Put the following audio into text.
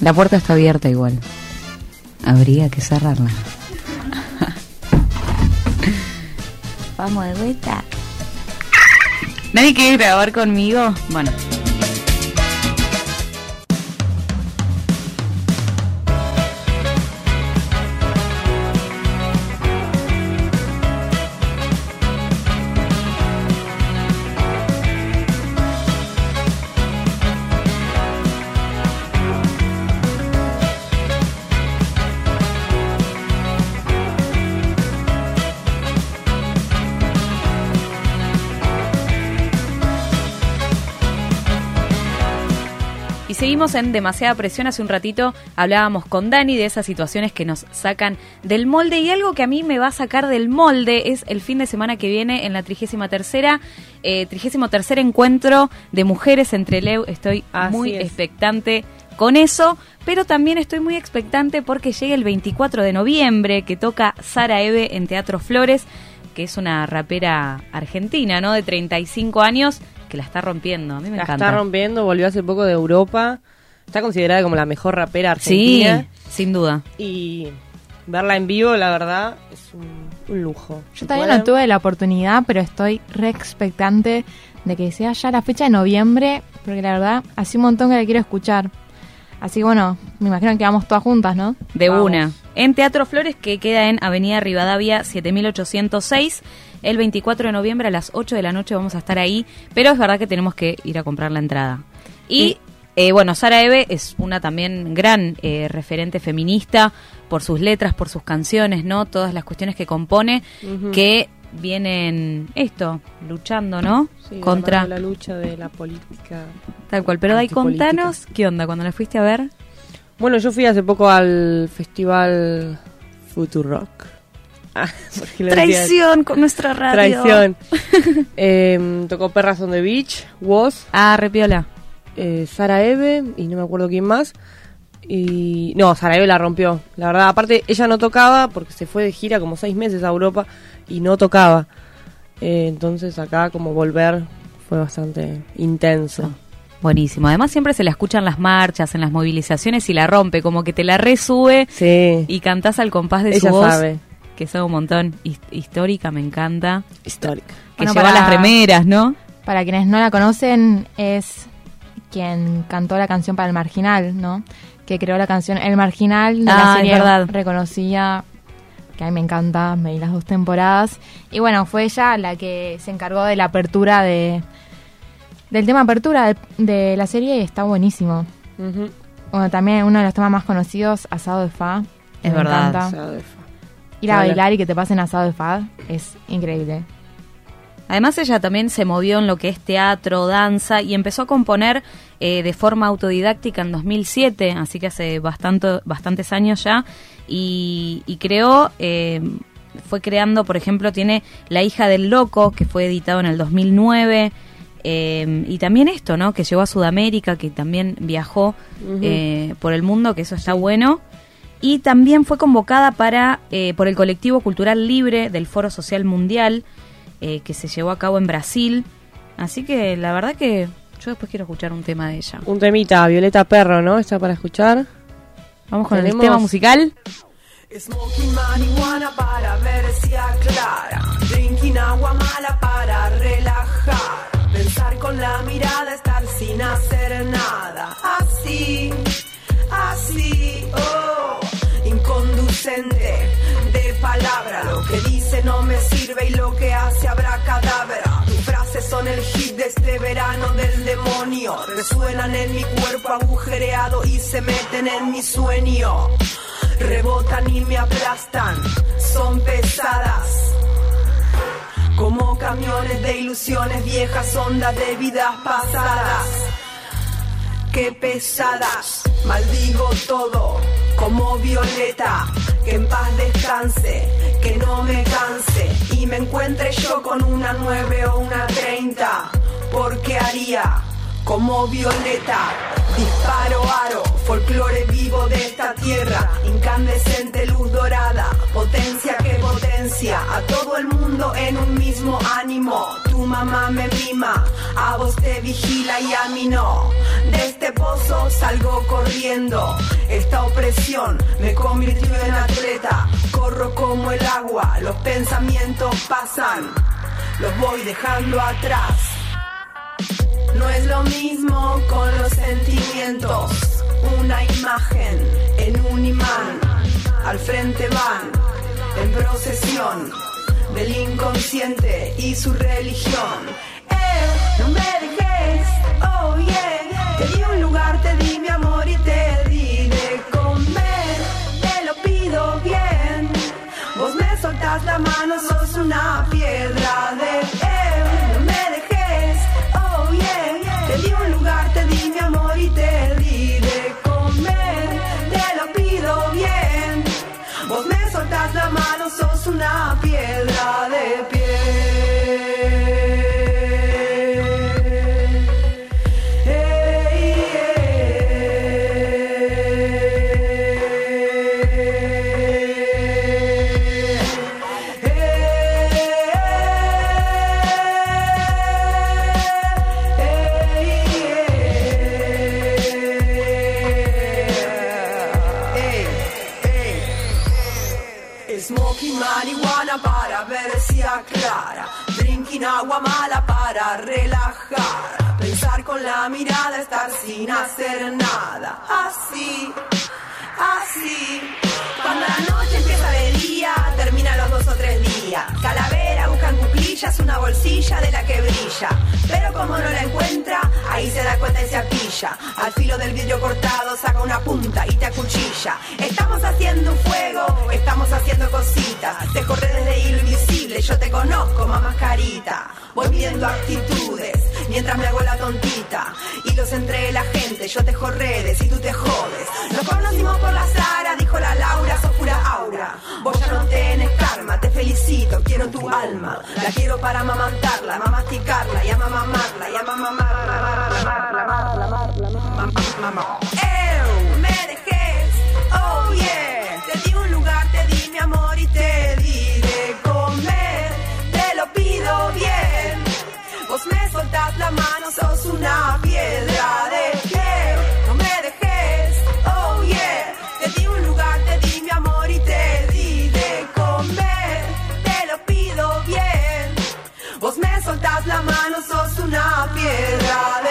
La puerta está abierta igual. Habría que cerrarla. Vamos de vuelta. ¿Nadie quiere grabar conmigo? Bueno. Seguimos en demasiada presión. Hace un ratito hablábamos con Dani de esas situaciones que nos sacan del molde y algo que a mí me va a sacar del molde es el fin de semana que viene en la 33 tercera, eh, encuentro de mujeres entre Leu. Estoy muy expectante con eso, pero también estoy muy expectante porque llega el 24 de noviembre que toca Sara Eve en Teatro Flores, que es una rapera argentina, ¿no? De 35 años que la está rompiendo. A mí me la encanta. está rompiendo, volvió hace poco de Europa. Está considerada como la mejor rapera argentina. Sí, sin duda. Y verla en vivo, la verdad, es un, lujo. Yo todavía no tuve la oportunidad, pero estoy re expectante de que sea ya la fecha de noviembre, porque la verdad, hace un montón que la quiero escuchar. Así que bueno, me imagino que vamos todas juntas, ¿no? De una. En Teatro Flores, que queda en Avenida Rivadavia 7806. El 24 de noviembre a las 8 de la noche vamos a estar ahí, pero es verdad que tenemos que ir a comprar la entrada. Y eh, bueno, Sara Eve es una también gran eh, referente feminista por sus letras, por sus canciones, ¿no? Todas las cuestiones que compone, que vienen esto, luchando, ¿no? Contra la lucha de la política. Tal cual, pero ahí contanos, ¿qué onda cuando la fuiste a ver? Bueno, yo fui hace poco al festival Futurock Ah, Traición con nuestra radio. Traición. Em, tocó Perras on the Beach, Was. Ah, repiola. Eh, Sara Eve y no me acuerdo quién más. Y no, Sara Eve la rompió. La verdad, aparte ella no tocaba porque se fue de gira como seis meses a Europa y no tocaba. Eh, entonces acá como volver fue bastante intenso. Ah, buenísimo. Además siempre se la escuchan las marchas, en las movilizaciones y la rompe, como que te la resube sí. y cantás al compás de su voz. Sabe que son un montón histórica, me encanta. Histórica. Que lleva las remeras, ¿no? Para quienes no la conocen, es quien cantó la canción para el Marginal, ¿no? Que creó la canción El Marginal de la ah, serie verdad. reconocida, que a mí me encanta, me di las dos temporadas. Y bueno, fue ella la que se encargó de la apertura de del tema apertura de, la serie y está buenísimo. Bueno, también uno de los temas más conocidos, Asado de Fa. Es verdad. Asado de Fa. Ir a bailar y que te pasen asado de fad es increíble. Además ella también se movió en lo que es teatro, danza y empezó a componer eh, de forma autodidáctica en 2007, así que hace bastante, bastantes años ya, y, creó, eh, fue creando, por ejemplo, tiene La hija del loco, que fue editado en el 2009, eh, y también esto, ¿no? Que llegó a Sudamérica, que también viajó por el mundo, que eso está bueno y también fue convocada para eh, por el colectivo cultural libre del Foro Social Mundial eh, que se llevó a cabo en Brasil. Así que la verdad que yo después quiero escuchar un tema de ella. Un temita, Violeta Perro, ¿no? Está para escuchar. Vamos con el tema musical. Smoking marihuana para ver si aclara. Drinking agua mala para relajar. Pensar con la mirada, estar sin hacer nada. Así, así, oh de palabra. Lo que dice no me sirve y lo que hace habrá cadáver. Tus frases son el hit de este verano del demonio. Resuenan en mi cuerpo agujereado y se meten en mi sueño. Rebotan y me aplastan, son pesadas. Como camiones de ilusiones viejas, ondas de vidas pasadas. Qué pesadas, maldigo todo como Violeta, que en paz descanse, que no me canse. Y me encuentre yo con una 9 o una 30, porque haría como Violeta, disparo aro, folclore vivo de esta tierra, incandescente en un mismo ánimo. Tu mamá me mima, a vos te vigila y a mí no. De este pozo salgo corriendo. Esta opresión me convirtió en atleta. Corro como el agua, los pensamientos pasan, los voy dejando atrás. No es lo mismo con los sentimientos. Una imagen en un imán. Al frente van en procesión del inconsciente y su religión. Eh, no me dejes, oh yeah. Te di un lugar, te di Soltás la mano, sos una piedra de piel. clara, drinking agua mala para relajar, pensar con la mirada, estar sin hacer nada, así, así. Cuando la noche empieza de día, una bolsilla de la que brilla. Pero como no la encuentra, ahí se da cuenta y se apilla. Al filo del vidrio cortado saca una punta y te acuchilla. Estamos haciendo un fuego, estamos haciendo cositas. Te corre desde hilo invisible, yo te conozco, mamá carita. Voy viendo actitudes mientras me hago la tontita. Y los entre la gente, yo tejo redes y tú te jodes. Nos conocimos por la Sara, dijo la Laura, sos aura. Vos ya no tenés karma, te felicito, quiero tu alma. La quiero para amamantarla, mamasticarla y amamarla y amamarla. ¡Ew! Me dejes, oh yeah. Te di un lugar, te manos sos una piedra